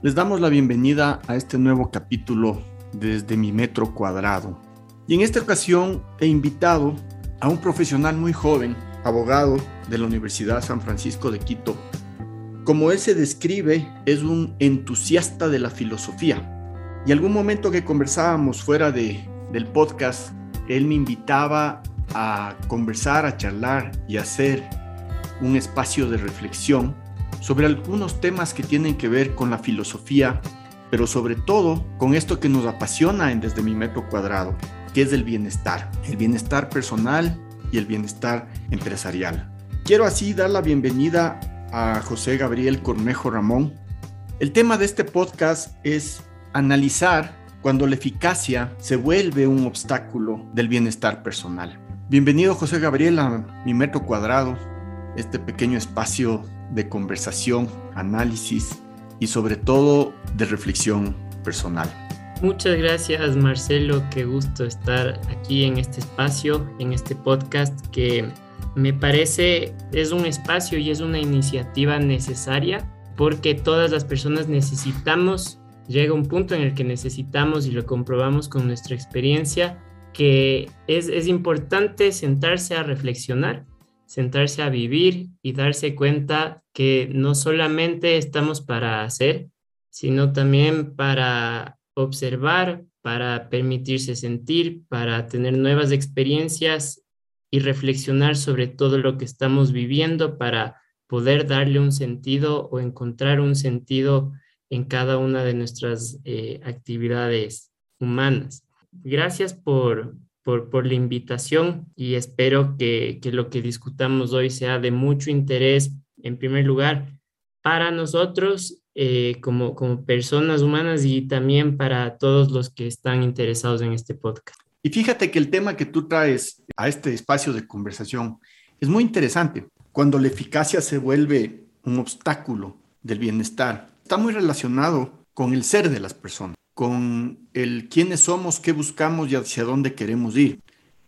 Les damos la bienvenida a este nuevo capítulo desde mi metro cuadrado. Y en esta ocasión he invitado a un profesional muy joven, abogado de la Universidad San Francisco de Quito. Como él se describe, es un entusiasta de la filosofía. Y algún momento que conversábamos fuera de, del podcast, él me invitaba a conversar, a charlar y hacer un espacio de reflexión sobre algunos temas que tienen que ver con la filosofía, pero sobre todo con esto que nos apasiona en Desde mi metro cuadrado, que es el bienestar, el bienestar personal y el bienestar empresarial. Quiero así dar la bienvenida a José Gabriel Cornejo Ramón. El tema de este podcast es analizar cuando la eficacia se vuelve un obstáculo del bienestar personal. Bienvenido José Gabriel a mi metro cuadrado, este pequeño espacio de conversación, análisis y sobre todo de reflexión personal. Muchas gracias Marcelo, qué gusto estar aquí en este espacio, en este podcast que me parece es un espacio y es una iniciativa necesaria porque todas las personas necesitamos, llega un punto en el que necesitamos y lo comprobamos con nuestra experiencia, que es, es importante sentarse a reflexionar sentarse a vivir y darse cuenta que no solamente estamos para hacer, sino también para observar, para permitirse sentir, para tener nuevas experiencias y reflexionar sobre todo lo que estamos viviendo para poder darle un sentido o encontrar un sentido en cada una de nuestras eh, actividades humanas. Gracias por, por, la invitación y espero que, lo que discutamos hoy sea de mucho interés, en primer lugar, para nosotros eh, como, como personas humanas y también para todos los que están interesados en este podcast. Y fíjate que el tema que tú traes a este espacio de conversación es muy interesante. Cuando la eficacia se vuelve un obstáculo del bienestar, está muy relacionado con el ser de las personas con el quiénes somos, qué buscamos y hacia dónde queremos ir.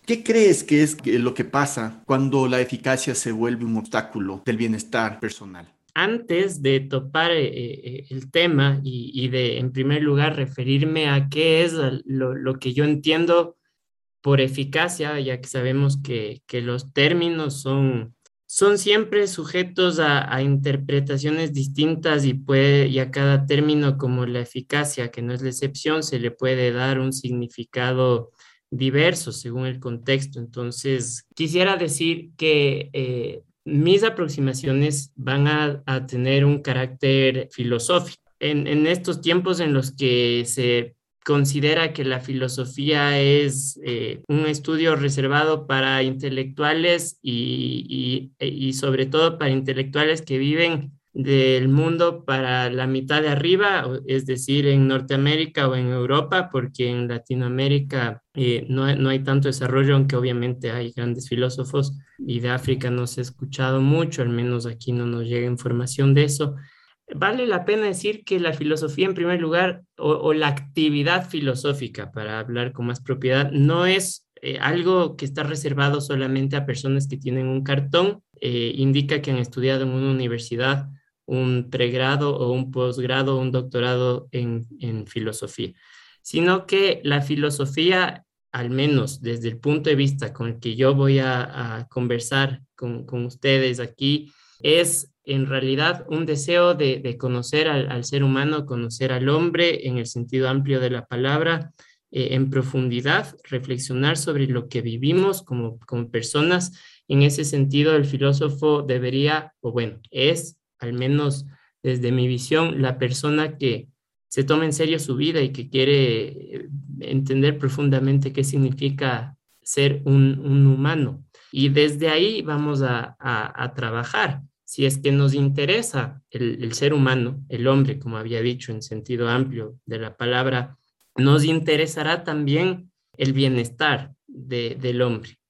¿Qué crees que es lo que pasa cuando la eficacia se vuelve un obstáculo del bienestar personal? Antes de topar eh, eh, el tema y, de, en primer lugar, referirme a qué es lo, que yo entiendo por eficacia, ya que sabemos que, que los términos son son siempre sujetos a, interpretaciones distintas y, a cada término como la eficacia, que no es la excepción, se le puede dar un significado diverso según el contexto. Entonces, quisiera decir que eh, mis aproximaciones van a, tener un carácter filosófico. En estos tiempos en los que se considera que la filosofía es eh, un estudio reservado para intelectuales y, y, sobre todo para intelectuales que viven del mundo para la mitad de arriba, es decir, en Norteamérica o en Europa, porque en Latinoamérica eh, no, no, hay tanto desarrollo, aunque obviamente hay grandes filósofos y de África no se ha escuchado mucho, al menos aquí no nos llega información de eso. Vale la pena decir que la filosofía, en primer lugar, o, la actividad filosófica, para hablar con más propiedad, no es eh, algo que está reservado solamente a personas que tienen un cartón, eh, indica que han estudiado en una universidad un pregrado o un posgrado o un doctorado en, filosofía, sino que la filosofía, al menos desde el punto de vista con el que yo voy a, conversar con, con ustedes aquí, es en realidad un deseo de, conocer al, ser humano, conocer al hombre en el sentido amplio de la palabra, eh, en profundidad, reflexionar sobre lo que vivimos como, como personas. En ese sentido, el filósofo debería, o bueno, es, al menos desde mi visión, la persona que se toma en serio su vida y que quiere eh, entender profundamente qué significa ser un, humano. Y desde ahí vamos a, a trabajar si es que nos interesa el, ser humano, el hombre, como había dicho en sentido amplio de la palabra, nos interesará también el bienestar del hombre,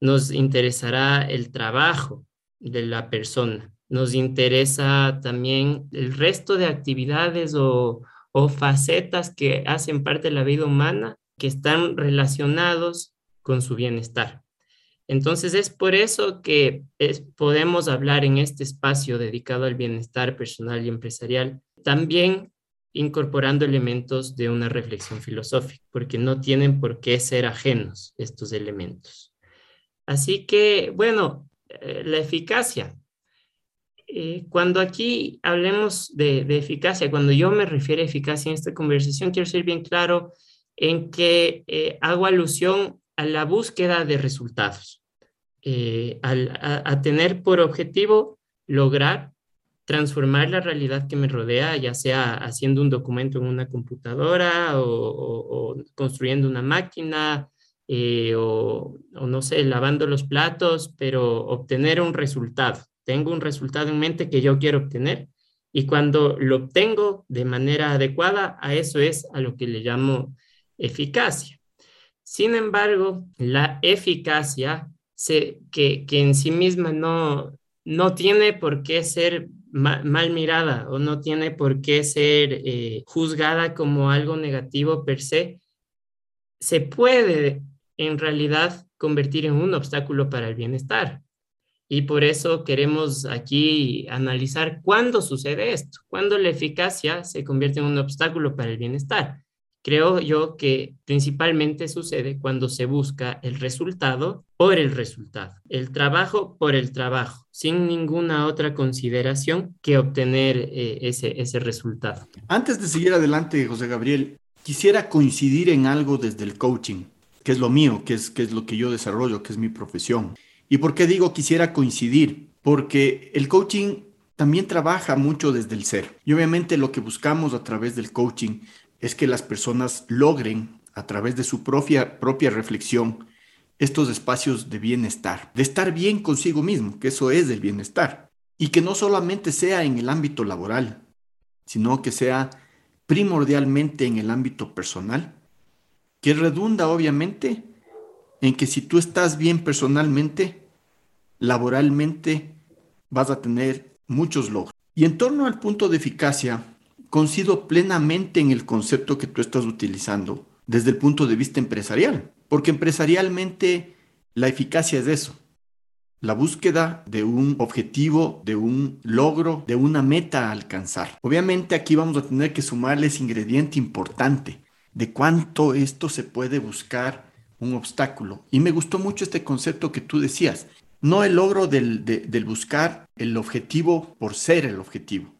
nos interesará el trabajo de la persona, nos interesa también el resto de actividades o, o facetas que hacen parte de la vida humana que están relacionados con su bienestar. Entonces es por eso que podemos hablar en este espacio dedicado al bienestar personal y empresarial también incorporando elementos de una reflexión filosófica, porque no tienen por qué ser ajenos estos elementos. Así que, bueno, eh, la eficacia. Eh, cuando aquí hablemos de, eficacia, cuando yo me refiero a eficacia en esta conversación, quiero ser bien claro en que eh, hago alusión a la búsqueda de resultados, a tener por objetivo lograr transformar la realidad que me rodea, ya sea haciendo un documento en una computadora o, construyendo una máquina eh, o, no sé, lavando los platos, pero obtener un resultado. Tengo un resultado en mente que yo quiero obtener y cuando lo obtengo de manera adecuada, a eso es a lo que le llamo eficacia. Sin embargo, la eficacia se, que, en sí misma no, no tiene por qué ser mal, mirada o no tiene por qué ser eh, juzgada como algo negativo per se, se puede en realidad convertir en un obstáculo para el bienestar. Y por eso queremos aquí analizar cuándo sucede esto, cuándo la eficacia se convierte en un obstáculo para el bienestar. Creo yo que principalmente sucede cuando se busca el resultado por el resultado, el trabajo por el trabajo, sin ninguna otra consideración que obtener eh, ese, ese resultado. Antes de seguir adelante, José Gabriel, quisiera coincidir en algo desde el coaching, que es lo mío, que es, que es lo que yo desarrollo, que es mi profesión. ¿Y por qué digo quisiera coincidir? Porque el coaching también trabaja mucho desde el ser. Y obviamente lo que buscamos a través del coaching es que las personas logren, a través de su propia, propia reflexión, estos espacios de bienestar, de estar bien consigo mismo, que eso es el bienestar, y que no solamente sea en el ámbito laboral, sino que sea primordialmente en el ámbito personal, que redunda obviamente en que si tú estás bien personalmente, laboralmente vas a tener muchos logros. Y en torno al punto de eficacia, coincido plenamente en el concepto que tú estás utilizando desde el punto de vista empresarial, porque empresarialmente la eficacia es eso, la búsqueda de un objetivo, de un logro, de una meta a alcanzar. Obviamente aquí vamos a tener que sumarle ese ingrediente importante de cuánto esto se puede buscar un obstáculo. Y me gustó mucho este concepto que tú decías, no el logro del, del buscar el objetivo por ser el objetivo,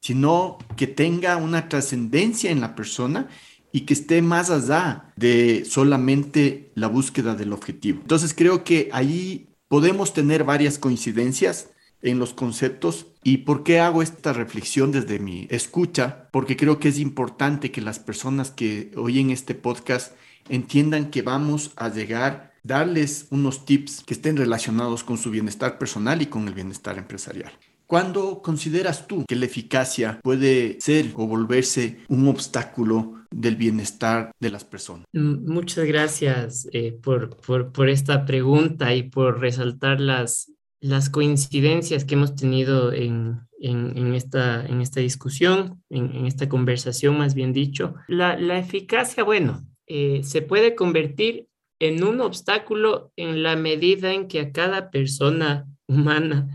sino que tenga una trascendencia en la persona y que esté más allá de solamente la búsqueda del objetivo. Entonces creo que ahí podemos tener varias coincidencias en los conceptos. ¿Y por qué hago esta reflexión desde mi escucha? Porque creo que es importante que las personas que oyen este podcast entiendan que vamos a llegar darles unos tips que estén relacionados con su bienestar personal y con el bienestar empresarial. ¿Cuándo consideras tú que la eficacia puede ser o volverse un obstáculo del bienestar de las personas? Mm, muchas gracias eh, por, por, esta pregunta y por resaltar las, las coincidencias que hemos tenido en, en, esta, en esta discusión, en, esta conversación más bien dicho. La, la eficacia, bueno, eh, se puede convertir en un obstáculo en la medida en que a cada persona humana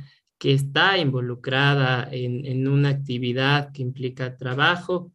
que está involucrada en, una actividad que implica trabajo,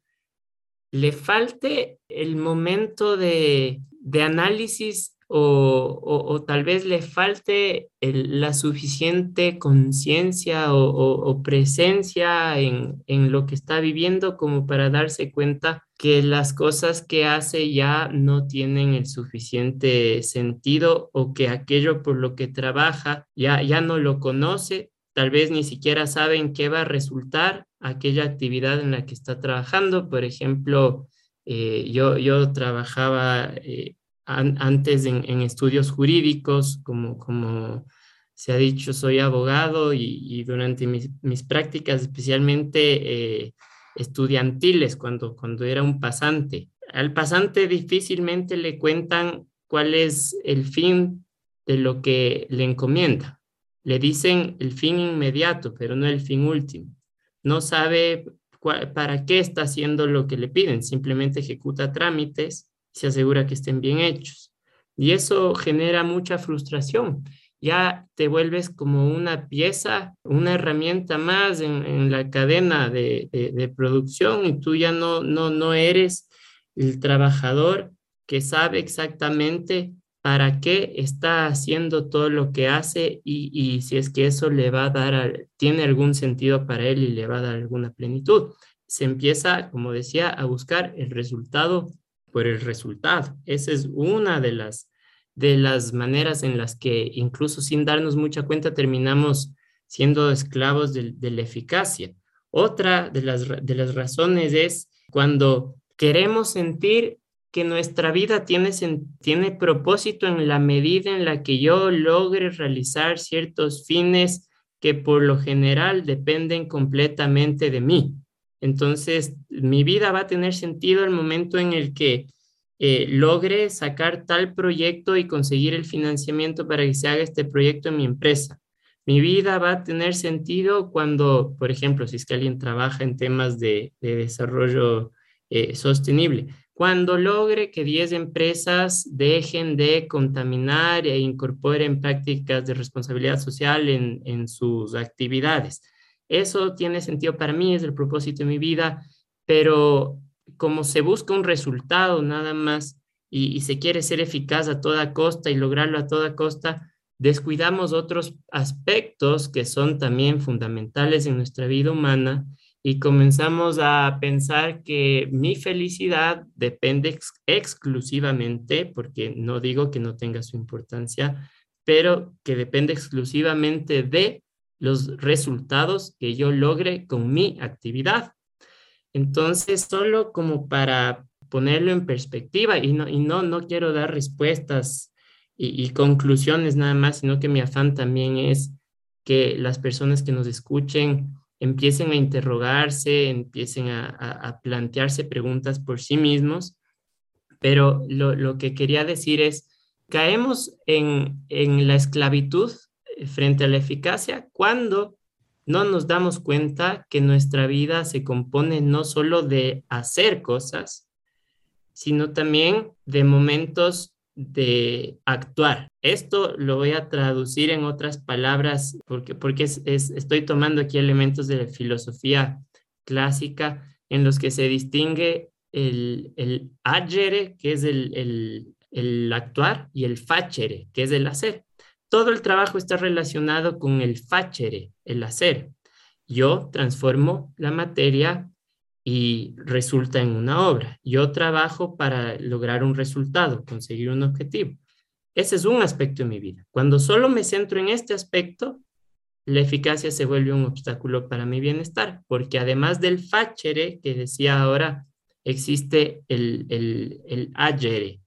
le falte el momento de, análisis o, tal vez le falte la suficiente conciencia o, presencia en, en, lo que está viviendo como para darse cuenta que las cosas que hace ya no tienen el suficiente sentido o que aquello por lo que trabaja ya, ya no lo conoce tal vez ni siquiera saben qué va a resultar aquella actividad en la que está trabajando. Por ejemplo, eh, yo, yo trabajaba eh, antes en, estudios jurídicos, como, como se ha dicho, soy abogado y, durante mis, prácticas, especialmente eh, estudiantiles, cuando, cuando era un pasante, al pasante difícilmente le cuentan cuál es el fin de lo que le encomienda le dicen el fin inmediato, pero no el fin último. No sabe para qué está haciendo lo que le piden, simplemente ejecuta trámites, se asegura que estén bien hechos. Y eso genera mucha frustración. ya te vuelves como una pieza, una herramienta más en, la cadena de, de, producción y tú ya no, no, no eres el trabajador que sabe exactamente para qué está haciendo todo lo que hace y, si es que eso le va a dar, tiene algún sentido para él y le va a dar alguna plenitud. Se empieza, como decía, a buscar el resultado por el resultado. Esa es una de las, de las maneras en las que incluso sin darnos mucha cuenta terminamos siendo esclavos de, de la eficacia. Otra de las, de las razones es cuando queremos sentir que nuestra vida tiene, tiene propósito en la medida en la que yo logre realizar ciertos fines que por lo general dependen completamente de mí. Entonces, mi vida va a tener sentido el momento en el que eh, logre sacar tal proyecto y conseguir el financiamiento para que se haga este proyecto en mi empresa. Mi vida va a tener sentido cuando, por ejemplo, si es que alguien trabaja en temas de, desarrollo eh, sostenible, cuando logre que 10 empresas dejen de contaminar e incorporen prácticas de responsabilidad social en, en sus actividades. Eso tiene sentido para mí, es el propósito de mi vida, pero como se busca un resultado nada más y, se quiere ser eficaz a toda costa y lograrlo a toda costa, descuidamos otros aspectos que son también fundamentales en nuestra vida humana y comenzamos a pensar que mi felicidad depende exclusivamente, porque no digo que no tenga su importancia, pero que depende exclusivamente de los resultados que yo logre con mi actividad. Entonces, solo como para ponerlo en perspectiva y no, y no, no quiero dar respuestas y, conclusiones nada más, sino que mi afán también es que las personas que nos escuchen empiecen a interrogarse, empiecen a, plantearse preguntas por sí mismos. Pero lo, lo, que quería decir es, caemos en, en la esclavitud frente a la eficacia cuando no nos damos cuenta que nuestra vida se compone no solo de hacer cosas, sino también de momentos de actuar. Esto lo voy a traducir en otras palabras porque, porque estoy tomando aquí elementos de la filosofía clásica en los que se distingue el, el agere, que es el, el, el actuar, y el facere, que es el hacer. Todo el trabajo está relacionado con el facere, el hacer. Yo transformo la materia y resulta en una obra. Yo trabajo para lograr un resultado, conseguir un objetivo. Ese es un aspecto de mi vida. Cuando solo me centro en este aspecto, la eficacia se vuelve un obstáculo para mi bienestar, porque además del facere que decía ahora, existe el, el, el agere,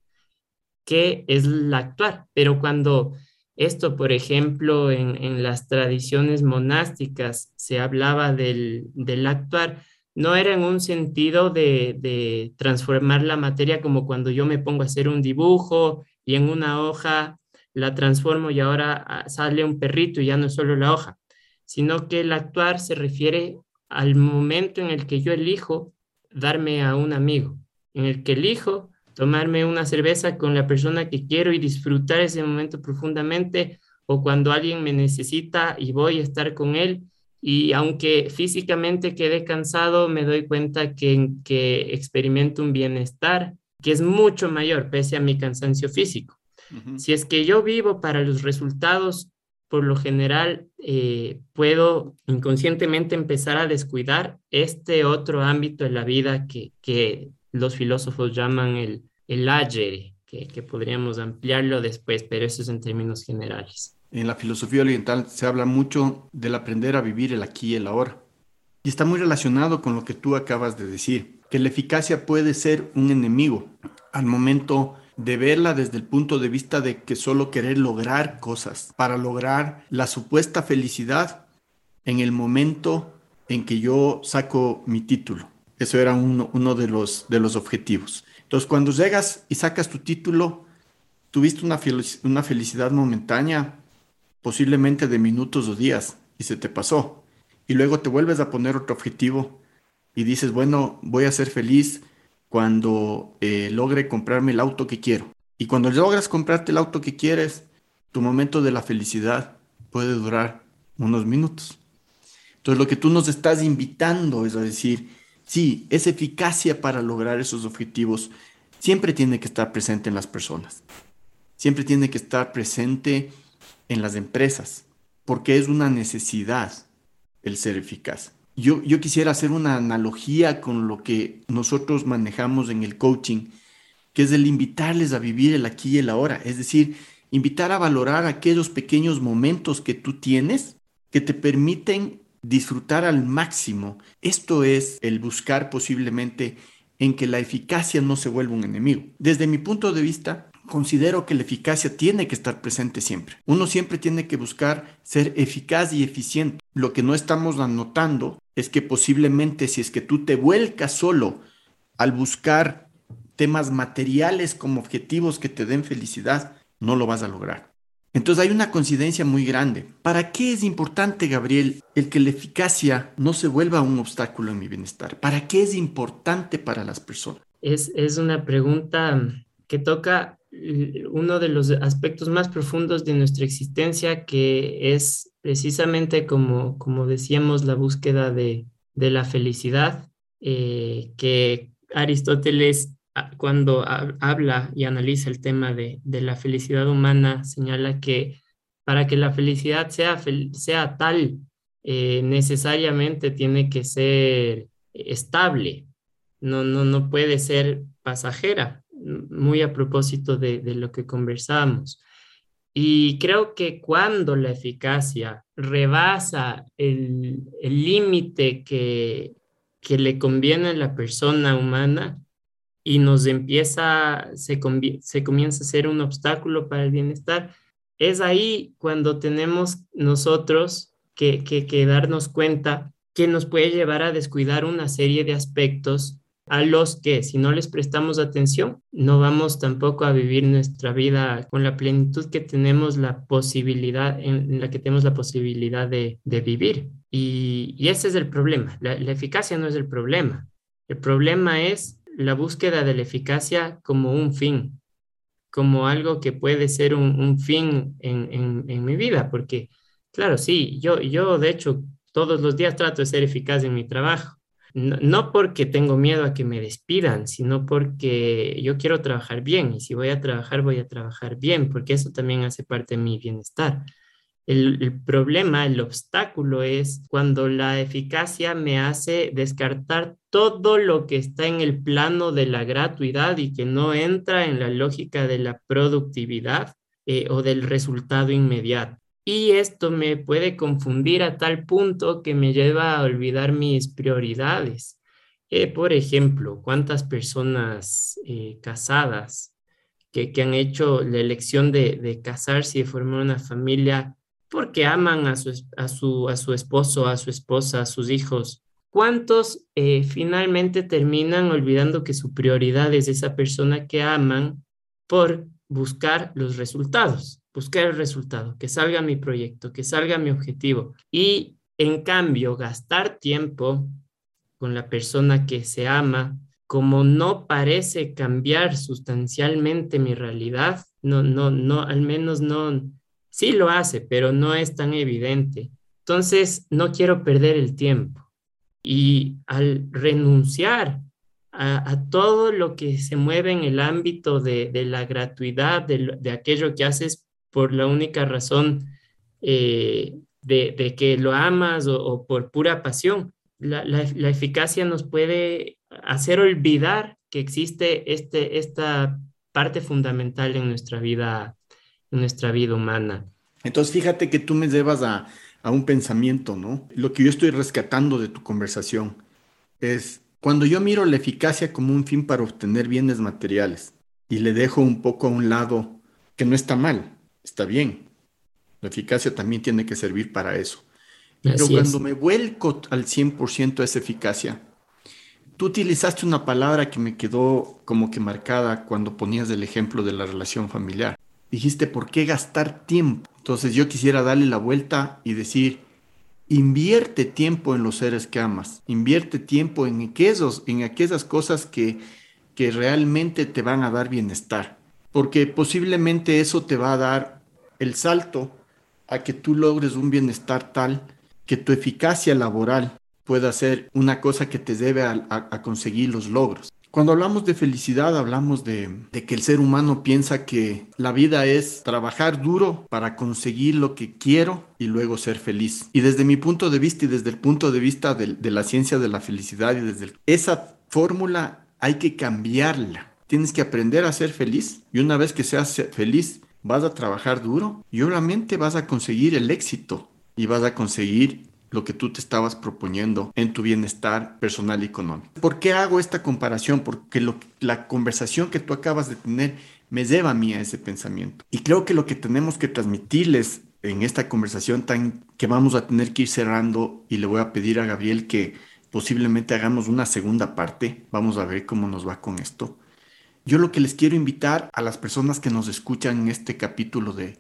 que es el actuar. Pero cuando esto, por ejemplo, en, las tradiciones monásticas se hablaba del, actuar, no era en un sentido de, transformar la materia como cuando yo me pongo a hacer un dibujo y en una hoja la transformo y ahora ah, sale un perrito y ya no es solo la hoja, sino que el actuar se refiere al momento en el que yo elijo darme a un amigo, en el que elijo tomarme una cerveza con la persona que quiero y disfrutar ese momento profundamente, o cuando alguien me necesita y voy a estar con él. Y aunque físicamente quede cansado, me doy cuenta que, que experimento un bienestar que es mucho mayor pese a mi cansancio físico. Si es que yo vivo para los resultados, por lo general eh, puedo inconscientemente empezar a descuidar este otro ámbito de la vida que, que los filósofos llaman el, el agere, que, que podríamos ampliarlo después, pero eso es en términos generales. En la filosofía oriental se habla mucho del aprender a vivir el aquí y el ahora. Y está muy relacionado con lo que tú acabas de decir, que la eficacia puede ser un enemigo al momento de verla desde el punto de vista de que solo querer lograr cosas para lograr la supuesta felicidad en el momento en que yo saco mi título. Eso era uno, de, los, de los objetivos. Entonces, cuando llegas y sacas tu título, tuviste una, una felicidad momentánea, posiblemente de minutos o días, y se te pasó. Y luego te vuelves a poner otro objetivo y dices, bueno, voy a ser feliz cuando eh, logre comprarme el auto que quiero. Y cuando logras comprarte el auto que quieres, tu momento de la felicidad puede durar unos minutos. Entonces lo que tú nos estás invitando es a decir, sí, esa eficacia para lograr esos objetivos siempre tiene que estar presente en las personas, siempre tiene que estar presente en las empresas, porque es una necesidad el ser eficaz. Yo, yo quisiera hacer una analogía con lo que nosotros manejamos en el coaching, que es el invitarles a vivir el aquí y el ahora, es decir, invitar a valorar aquellos pequeños momentos que tú tienes que te permiten disfrutar al máximo. Esto es el buscar posiblemente en que la eficacia no se vuelva un enemigo. Desde mi punto de vista, considero que la eficacia tiene que estar presente siempre. Uno siempre tiene que buscar ser eficaz y eficiente. Lo que no estamos anotando es que posiblemente si es que tú te vuelcas solo al buscar temas materiales como objetivos que te den felicidad, no lo vas a lograr. Entonces hay una coincidencia muy grande. ¿Para qué es importante, Gabriel, el que la eficacia no se vuelva un obstáculo en mi bienestar? ¿Para qué es importante para las personas? Es, es una pregunta que toca uno de los aspectos más profundos de nuestra existencia, que es precisamente como, como decíamos, la búsqueda de, la felicidad, eh, que Aristóteles ah, cuando habla y analiza el tema de, la felicidad humana, señala que para que la felicidad sea, sea tal, eh, necesariamente tiene que ser estable, no, no, no puede ser pasajera muy a propósito de, lo que conversamos. Y creo que cuando la eficacia rebasa el límite que, le conviene a la persona humana y nos empieza, se, comienza a ser un obstáculo para el bienestar, es ahí cuando tenemos nosotros que darnos cuenta que nos puede llevar a descuidar una serie de aspectos a los que si no les prestamos atención, no vamos tampoco a vivir nuestra vida con la plenitud que tenemos la posibilidad, en la que tenemos la posibilidad de, vivir. Y, ese es el problema. La, eficacia no es el problema. El problema es la búsqueda de la eficacia como un fin, como algo que puede ser un, fin en, en, mi vida, porque, claro, sí, yo, yo de hecho todos los días trato de ser eficaz en mi trabajo no, porque tengo miedo a que me despidan, sino porque yo quiero trabajar bien y si voy a trabajar, voy a trabajar bien, porque eso también hace parte de mi bienestar. El, problema, el obstáculo es cuando la eficacia me hace descartar todo lo que está en el plano de la gratuidad y que no entra en la lógica de la productividad eh, o del resultado inmediato. Y esto me puede confundir a tal punto que me lleva a olvidar mis prioridades. Eh, por ejemplo, ¿cuántas personas eh, casadas que, han hecho la elección de, casarse y de formar una familia porque aman a su, a su, a su esposo, a su esposa, a sus hijos? ¿Cuántos eh, finalmente terminan olvidando que su prioridad es esa persona que aman por buscar los resultados? Buscar el resultado, que salga mi proyecto, que salga mi objetivo. Y en cambio, gastar tiempo con la persona que se ama, como no parece cambiar sustancialmente mi realidad, no, no, no, al menos no, sí lo hace, pero no es tan evidente. Entonces, no quiero perder el tiempo. Y al renunciar a, todo lo que se mueve en el ámbito de, la gratuidad, de, de, aquello que haces por la única razón eh, de, que lo amas o, por pura pasión. La, eficacia nos puede hacer olvidar que existe este, esta parte fundamental en nuestra vida, en nuestra vida humana. Entonces, fíjate que tú me llevas a, a un pensamiento, ¿no? Lo que yo estoy rescatando de tu conversación es cuando yo miro la eficacia como un fin para obtener bienes materiales y le dejo un poco a un lado que no está mal, está bien. La eficacia también tiene que servir para eso. Pero cuando me vuelco al 100% a esa eficacia, tú utilizaste una palabra que me quedó como que marcada cuando ponías el ejemplo de la relación familiar. Dijiste, ¿por qué gastar tiempo? Entonces yo quisiera darle la vuelta y decir, invierte tiempo en los seres que amas, invierte tiempo en, aquellos, en aquellas cosas que, que realmente te van a dar bienestar porque posiblemente eso te va a dar el salto a que tú logres un bienestar tal que tu eficacia laboral pueda ser una cosa que te debe a, conseguir los logros. Cuando hablamos de felicidad, hablamos de, que el ser humano piensa que la vida es trabajar duro para conseguir lo que quiero y luego ser feliz. Y desde mi punto de vista y desde el punto de vista de la ciencia de la felicidad y desde esa fórmula hay que cambiarla. Tienes que aprender a ser feliz y una vez que seas feliz vas a trabajar duro y obviamente vas a conseguir el éxito y vas a conseguir lo que tú te estabas proponiendo en tu bienestar personal y económico. ¿Por qué hago esta comparación? Porque la conversación que tú acabas de tener me lleva a mí a ese pensamiento. Y creo que lo que tenemos que transmitirles en esta conversación tan que vamos a tener que ir cerrando y le voy a pedir a Gabriel que posiblemente hagamos una segunda parte. Vamos a ver cómo nos va con esto. Yo lo que les quiero invitar a las personas que nos escuchan en este capítulo de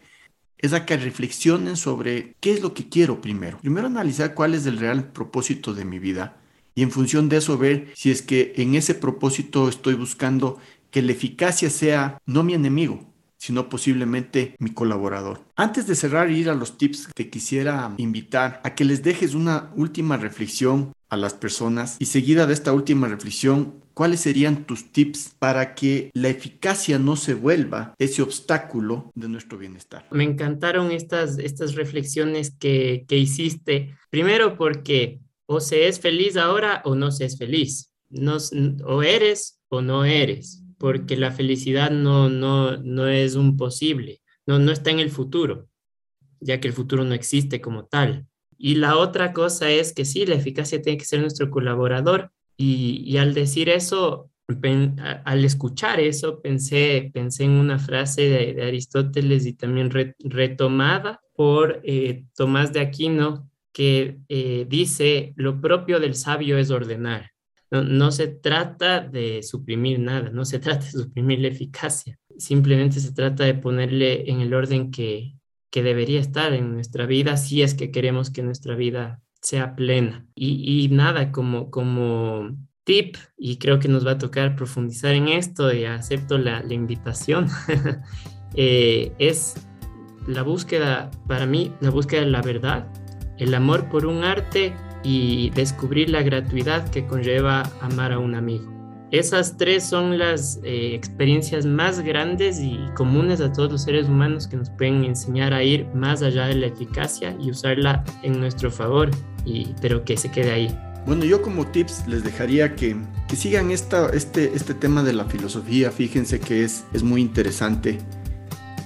es a que reflexionen sobre qué es lo que quiero primero. Primero analizar cuál es el real propósito de mi vida y en función de eso ver si es que en ese propósito estoy buscando que la eficacia sea no mi enemigo, sino posiblemente mi colaborador. Antes de cerrar y ir a los tips, te quisiera invitar a que les dejes una última reflexión a las personas y seguida de esta última reflexión ¿cuáles serían tus tips para que la eficacia no se vuelva ese obstáculo de nuestro bienestar? Me encantaron estas, estas reflexiones que, que hiciste. Primero porque o se es feliz ahora o no se es feliz. No, o eres o no eres, porque la felicidad no, no, no es un posible, no, no está en el futuro, ya que el futuro no existe como tal. Y la otra cosa es que sí, la eficacia tiene que ser nuestro colaborador, y, al decir eso, al escuchar eso, pensé, pensé en una frase de, Aristóteles y también retomada por eh, Tomás de Aquino, que eh, dice, lo propio del sabio es ordenar. No, no, se trata de suprimir nada, no se trata de suprimir la eficacia, simplemente se trata de ponerle en el orden que, que debería estar en nuestra vida si es que queremos que nuestra vida sea plena. Y, nada, como, como tip, y creo que nos va a tocar profundizar en esto, y acepto la, invitación, eh, es la búsqueda, para mí, la búsqueda de la verdad, el amor por un arte y descubrir la gratuidad que conlleva amar a un amigo. Esas tres son las eh, experiencias más grandes y comunes a todos los seres humanos que nos pueden enseñar a ir más allá de la eficacia y usarla en nuestro favor, y, pero que se quede ahí. Bueno, yo como tips les dejaría que, que sigan esta, este, este tema de la filosofía, fíjense que es, es muy interesante,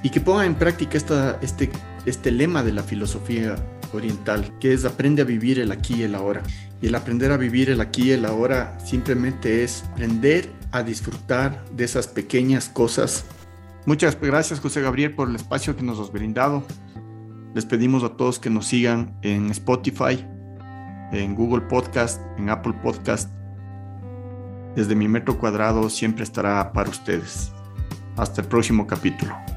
y que pongan en práctica esta, este, este lema de la filosofía oriental, que es aprende a vivir el aquí y el ahora. Y el aprender a vivir el aquí y el ahora simplemente es aprender a disfrutar de esas pequeñas cosas. Muchas gracias José Gabriel por el espacio que nos has brindado. Les pedimos a todos que nos sigan en Spotify, en Google Podcast, en Apple Podcast. Desde mi metro cuadrado siempre estará para ustedes. Hasta el próximo capítulo.